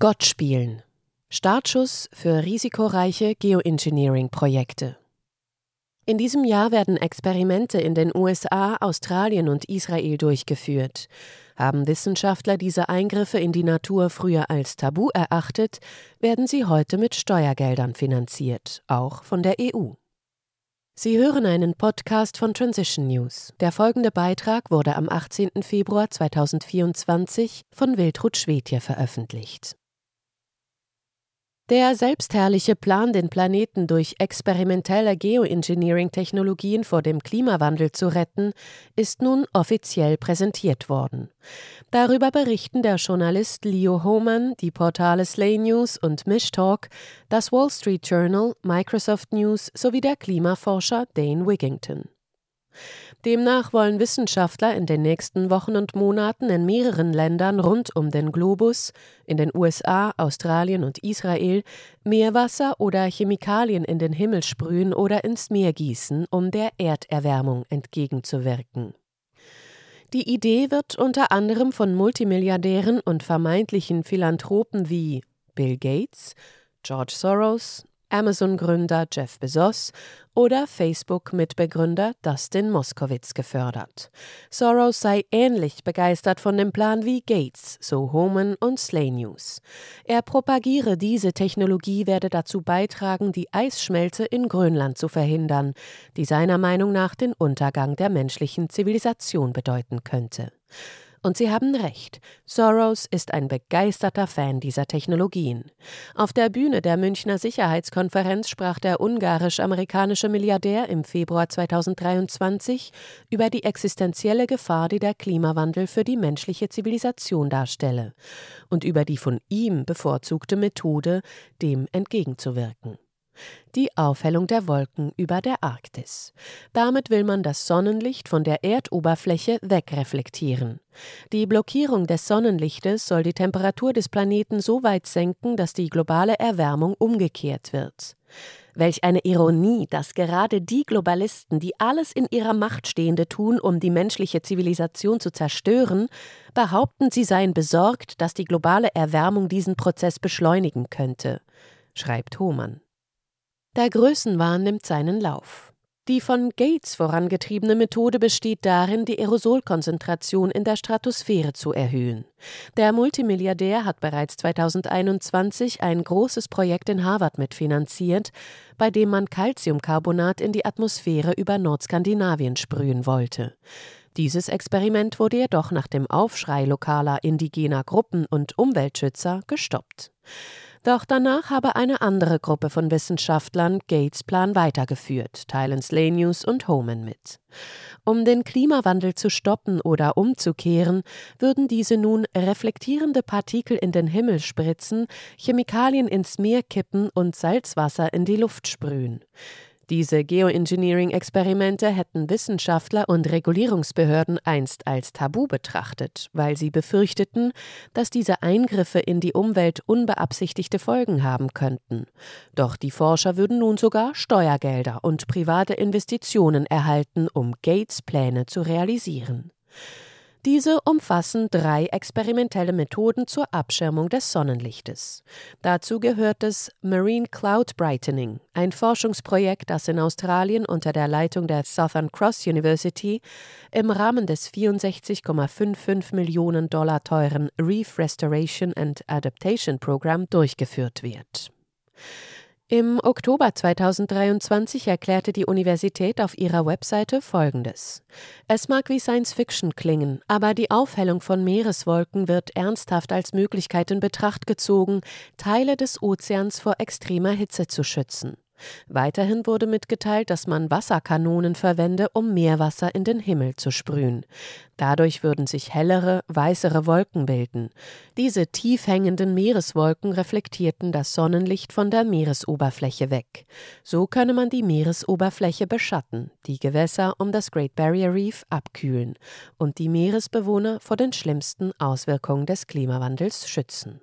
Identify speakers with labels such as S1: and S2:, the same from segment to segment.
S1: Gott spielen. Startschuss für risikoreiche Geoengineering-Projekte. In diesem Jahr werden Experimente in den USA, Australien und Israel durchgeführt. Haben Wissenschaftler diese Eingriffe in die Natur früher als tabu erachtet, werden sie heute mit Steuergeldern finanziert, auch von der EU. Sie hören einen Podcast von Transition News. Der folgende Beitrag wurde am 18. Februar 2024 von Wiltrud Schwedje veröffentlicht. Der selbstherrliche Plan, den Planeten durch experimentelle Geoengineering-Technologien vor dem Klimawandel zu retten, ist nun offiziell präsentiert worden. Darüber berichten der Journalist Leo Hohmann, die Portale Slay News und Mishtalk, das Wall Street Journal, Microsoft News sowie der Klimaforscher Dane Wigington. Demnach wollen Wissenschaftler in den nächsten Wochen und Monaten in mehreren Ländern rund um den Globus, in den USA, Australien und Israel, Meerwasser oder Chemikalien in den Himmel sprühen oder ins Meer gießen, um der Erderwärmung entgegenzuwirken. Die Idee wird unter anderem von Multimilliardären und vermeintlichen Philanthropen wie Bill Gates, George Soros, Amazon-Gründer Jeff Bezos oder Facebook-Mitbegründer Dustin Moskowitz gefördert. Soros sei ähnlich begeistert von dem Plan wie Gates, so Homan und Slay News. Er propagiere, diese Technologie werde dazu beitragen, die Eisschmelze in Grönland zu verhindern, die seiner Meinung nach den Untergang der menschlichen Zivilisation bedeuten könnte. Und Sie haben recht, Soros ist ein begeisterter Fan dieser Technologien. Auf der Bühne der Münchner Sicherheitskonferenz sprach der ungarisch-amerikanische Milliardär im Februar 2023 über die existenzielle Gefahr, die der Klimawandel für die menschliche Zivilisation darstelle, und über die von ihm bevorzugte Methode, dem entgegenzuwirken die Aufhellung der Wolken über der Arktis. Damit will man das Sonnenlicht von der Erdoberfläche wegreflektieren. Die Blockierung des Sonnenlichtes soll die Temperatur des Planeten so weit senken, dass die globale Erwärmung umgekehrt wird. Welch eine Ironie, dass gerade die Globalisten, die alles in ihrer Macht Stehende tun, um die menschliche Zivilisation zu zerstören, behaupten, sie seien besorgt, dass die globale Erwärmung diesen Prozess beschleunigen könnte, schreibt Hohmann. Der Größenwahn nimmt seinen Lauf. Die von Gates vorangetriebene Methode besteht darin, die Aerosolkonzentration in der Stratosphäre zu erhöhen. Der Multimilliardär hat bereits 2021 ein großes Projekt in Harvard mitfinanziert, bei dem man Calciumcarbonat in die Atmosphäre über Nordskandinavien sprühen wollte. Dieses Experiment wurde jedoch nach dem Aufschrei lokaler indigener Gruppen und Umweltschützer gestoppt. Doch danach habe eine andere Gruppe von Wissenschaftlern Gates Plan weitergeführt, teilen Slay News und Homan mit. Um den Klimawandel zu stoppen oder umzukehren, würden diese nun reflektierende Partikel in den Himmel spritzen, Chemikalien ins Meer kippen und Salzwasser in die Luft sprühen. Diese Geoengineering-Experimente hätten Wissenschaftler und Regulierungsbehörden einst als Tabu betrachtet, weil sie befürchteten, dass diese Eingriffe in die Umwelt unbeabsichtigte Folgen haben könnten. Doch die Forscher würden nun sogar Steuergelder und private Investitionen erhalten, um Gates Pläne zu realisieren. Diese umfassen drei experimentelle Methoden zur Abschirmung des Sonnenlichtes. Dazu gehört das Marine Cloud Brightening, ein Forschungsprojekt, das in Australien unter der Leitung der Southern Cross University im Rahmen des 64,55 Millionen Dollar teuren Reef Restoration and Adaptation Program durchgeführt wird. Im Oktober 2023 erklärte die Universität auf ihrer Webseite Folgendes. Es mag wie Science Fiction klingen, aber die Aufhellung von Meereswolken wird ernsthaft als Möglichkeit in Betracht gezogen, Teile des Ozeans vor extremer Hitze zu schützen. Weiterhin wurde mitgeteilt, dass man Wasserkanonen verwende, um Meerwasser in den Himmel zu sprühen. Dadurch würden sich hellere, weißere Wolken bilden. Diese tief hängenden Meereswolken reflektierten das Sonnenlicht von der Meeresoberfläche weg. So könne man die Meeresoberfläche beschatten, die Gewässer um das Great Barrier Reef abkühlen und die Meeresbewohner vor den schlimmsten Auswirkungen des Klimawandels schützen.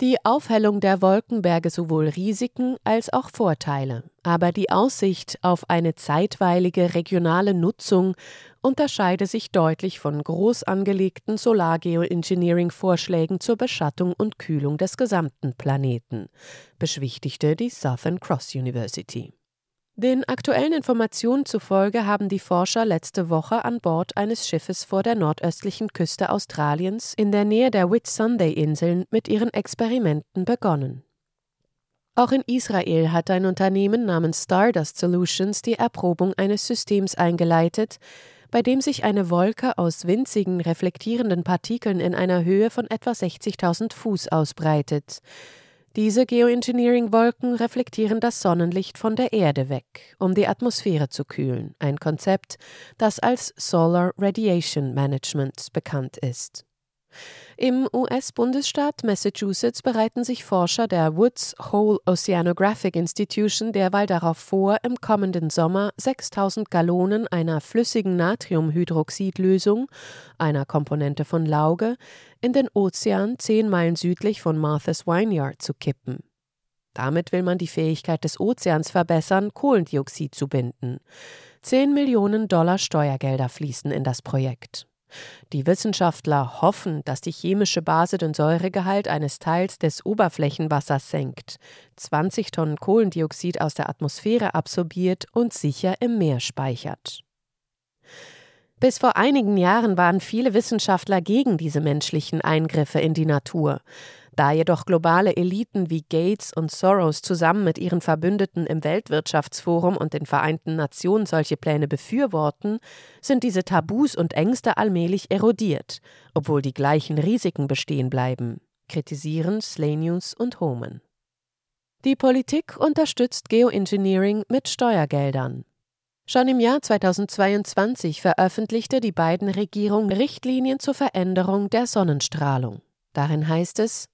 S1: Die Aufhellung der Wolken berge sowohl Risiken als auch Vorteile, aber die Aussicht auf eine zeitweilige regionale Nutzung unterscheide sich deutlich von groß angelegten Solargeoengineering-Vorschlägen zur Beschattung und Kühlung des gesamten Planeten, beschwichtigte die Southern Cross University. Den aktuellen Informationen zufolge haben die Forscher letzte Woche an Bord eines Schiffes vor der nordöstlichen Küste Australiens in der Nähe der Whitsunday-Inseln mit ihren Experimenten begonnen. Auch in Israel hat ein Unternehmen namens Stardust Solutions die Erprobung eines Systems eingeleitet, bei dem sich eine Wolke aus winzigen reflektierenden Partikeln in einer Höhe von etwa 60.000 Fuß ausbreitet. Diese Geoengineering-Wolken reflektieren das Sonnenlicht von der Erde weg, um die Atmosphäre zu kühlen, ein Konzept, das als Solar Radiation Management bekannt ist. Im US-Bundesstaat Massachusetts bereiten sich Forscher der Woods Hole Oceanographic Institution derweil darauf vor, im kommenden Sommer 6000 Gallonen einer flüssigen Natriumhydroxidlösung, einer Komponente von Lauge, in den Ozean zehn Meilen südlich von Martha's Vineyard zu kippen. Damit will man die Fähigkeit des Ozeans verbessern, Kohlendioxid zu binden. Zehn Millionen Dollar Steuergelder fließen in das Projekt. Die Wissenschaftler hoffen, dass die chemische Base den Säuregehalt eines Teils des Oberflächenwassers senkt, 20 Tonnen Kohlendioxid aus der Atmosphäre absorbiert und sicher im Meer speichert. Bis vor einigen Jahren waren viele Wissenschaftler gegen diese menschlichen Eingriffe in die Natur. Da jedoch globale Eliten wie Gates und Soros zusammen mit ihren Verbündeten im Weltwirtschaftsforum und den Vereinten Nationen solche Pläne befürworten, sind diese Tabus und Ängste allmählich erodiert, obwohl die gleichen Risiken bestehen bleiben, kritisieren Slenius und Homan. Die Politik unterstützt Geoengineering mit Steuergeldern. Schon im Jahr 2022 veröffentlichte die beiden Regierung Richtlinien zur Veränderung der Sonnenstrahlung. Darin heißt es,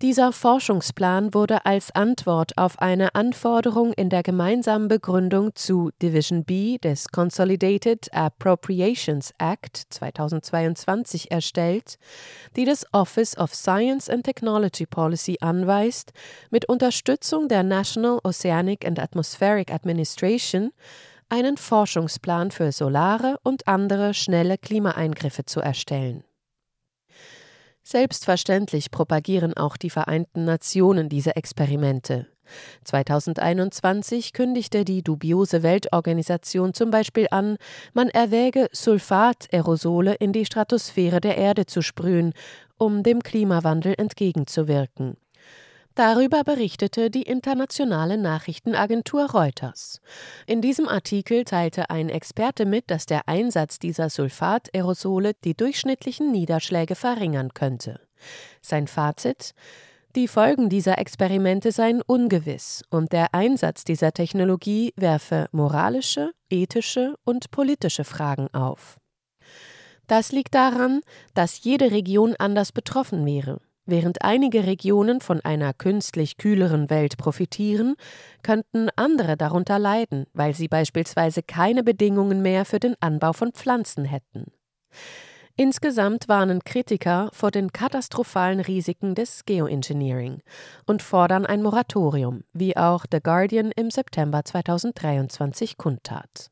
S1: dieser Forschungsplan wurde als Antwort auf eine Anforderung in der gemeinsamen Begründung zu Division B des Consolidated Appropriations Act 2022 erstellt, die das Office of Science and Technology Policy anweist, mit Unterstützung der National Oceanic and Atmospheric Administration einen Forschungsplan für solare und andere schnelle Klimaeingriffe zu erstellen. Selbstverständlich propagieren auch die Vereinten Nationen diese Experimente. 2021 kündigte die dubiose Weltorganisation zum Beispiel an, man erwäge Sulfat-Aerosole in die Stratosphäre der Erde zu sprühen, um dem Klimawandel entgegenzuwirken. Darüber berichtete die internationale Nachrichtenagentur Reuters. In diesem Artikel teilte ein Experte mit, dass der Einsatz dieser Sulfat-Aerosole die durchschnittlichen Niederschläge verringern könnte. Sein Fazit die Folgen dieser Experimente seien ungewiss und der Einsatz dieser Technologie werfe moralische, ethische und politische Fragen auf. Das liegt daran, dass jede Region anders betroffen wäre. Während einige Regionen von einer künstlich kühleren Welt profitieren, könnten andere darunter leiden, weil sie beispielsweise keine Bedingungen mehr für den Anbau von Pflanzen hätten. Insgesamt warnen Kritiker vor den katastrophalen Risiken des Geoengineering und fordern ein Moratorium, wie auch The Guardian im September 2023 kundtat.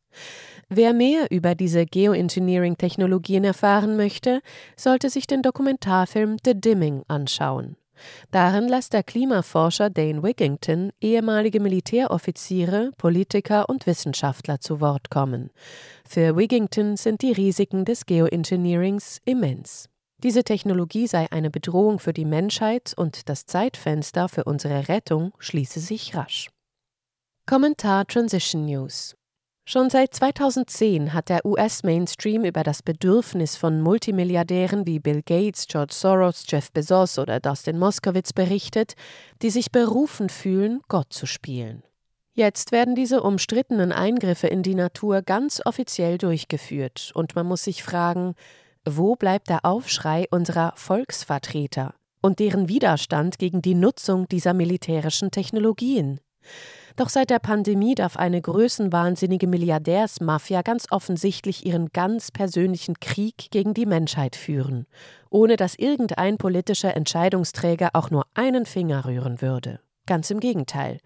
S1: Wer mehr über diese Geoengineering-Technologien erfahren möchte, sollte sich den Dokumentarfilm The Dimming anschauen. Darin lässt der Klimaforscher Dane Wigington ehemalige Militäroffiziere, Politiker und Wissenschaftler zu Wort kommen. Für Wigington sind die Risiken des Geoengineerings immens. Diese Technologie sei eine Bedrohung für die Menschheit und das Zeitfenster für unsere Rettung schließe sich rasch. Kommentar Transition News Schon seit 2010 hat der US-Mainstream über das Bedürfnis von Multimilliardären wie Bill Gates, George Soros, Jeff Bezos oder Dustin Moskowitz berichtet, die sich berufen fühlen, Gott zu spielen. Jetzt werden diese umstrittenen Eingriffe in die Natur ganz offiziell durchgeführt, und man muss sich fragen, wo bleibt der Aufschrei unserer Volksvertreter und deren Widerstand gegen die Nutzung dieser militärischen Technologien? Doch seit der Pandemie darf eine größenwahnsinnige Milliardärsmafia ganz offensichtlich ihren ganz persönlichen Krieg gegen die Menschheit führen, ohne dass irgendein politischer Entscheidungsträger auch nur einen Finger rühren würde. Ganz im Gegenteil.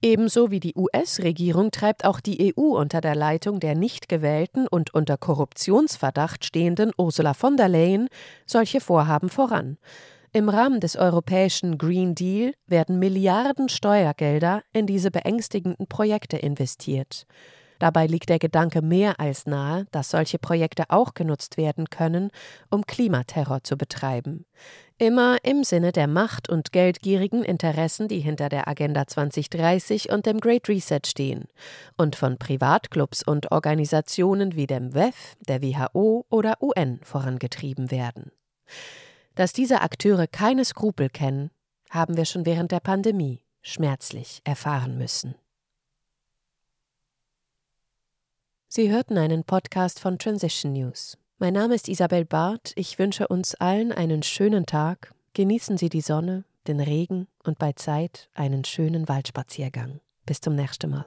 S1: Ebenso wie die US-Regierung treibt auch die EU unter der Leitung der nicht gewählten und unter Korruptionsverdacht stehenden Ursula von der Leyen solche Vorhaben voran. Im Rahmen des europäischen Green Deal werden Milliarden Steuergelder in diese beängstigenden Projekte investiert. Dabei liegt der Gedanke mehr als nahe, dass solche Projekte auch genutzt werden können, um Klimaterror zu betreiben. Immer im Sinne der Macht- und geldgierigen Interessen, die hinter der Agenda 2030 und dem Great Reset stehen und von Privatclubs und Organisationen wie dem WEF, der WHO oder UN vorangetrieben werden. Dass diese Akteure keine Skrupel kennen, haben wir schon während der Pandemie schmerzlich erfahren müssen. Sie hörten einen Podcast von Transition News. Mein Name ist Isabel Barth. Ich wünsche uns allen einen schönen Tag. Genießen Sie die Sonne, den Regen und bei Zeit einen schönen Waldspaziergang. Bis zum nächsten Mal.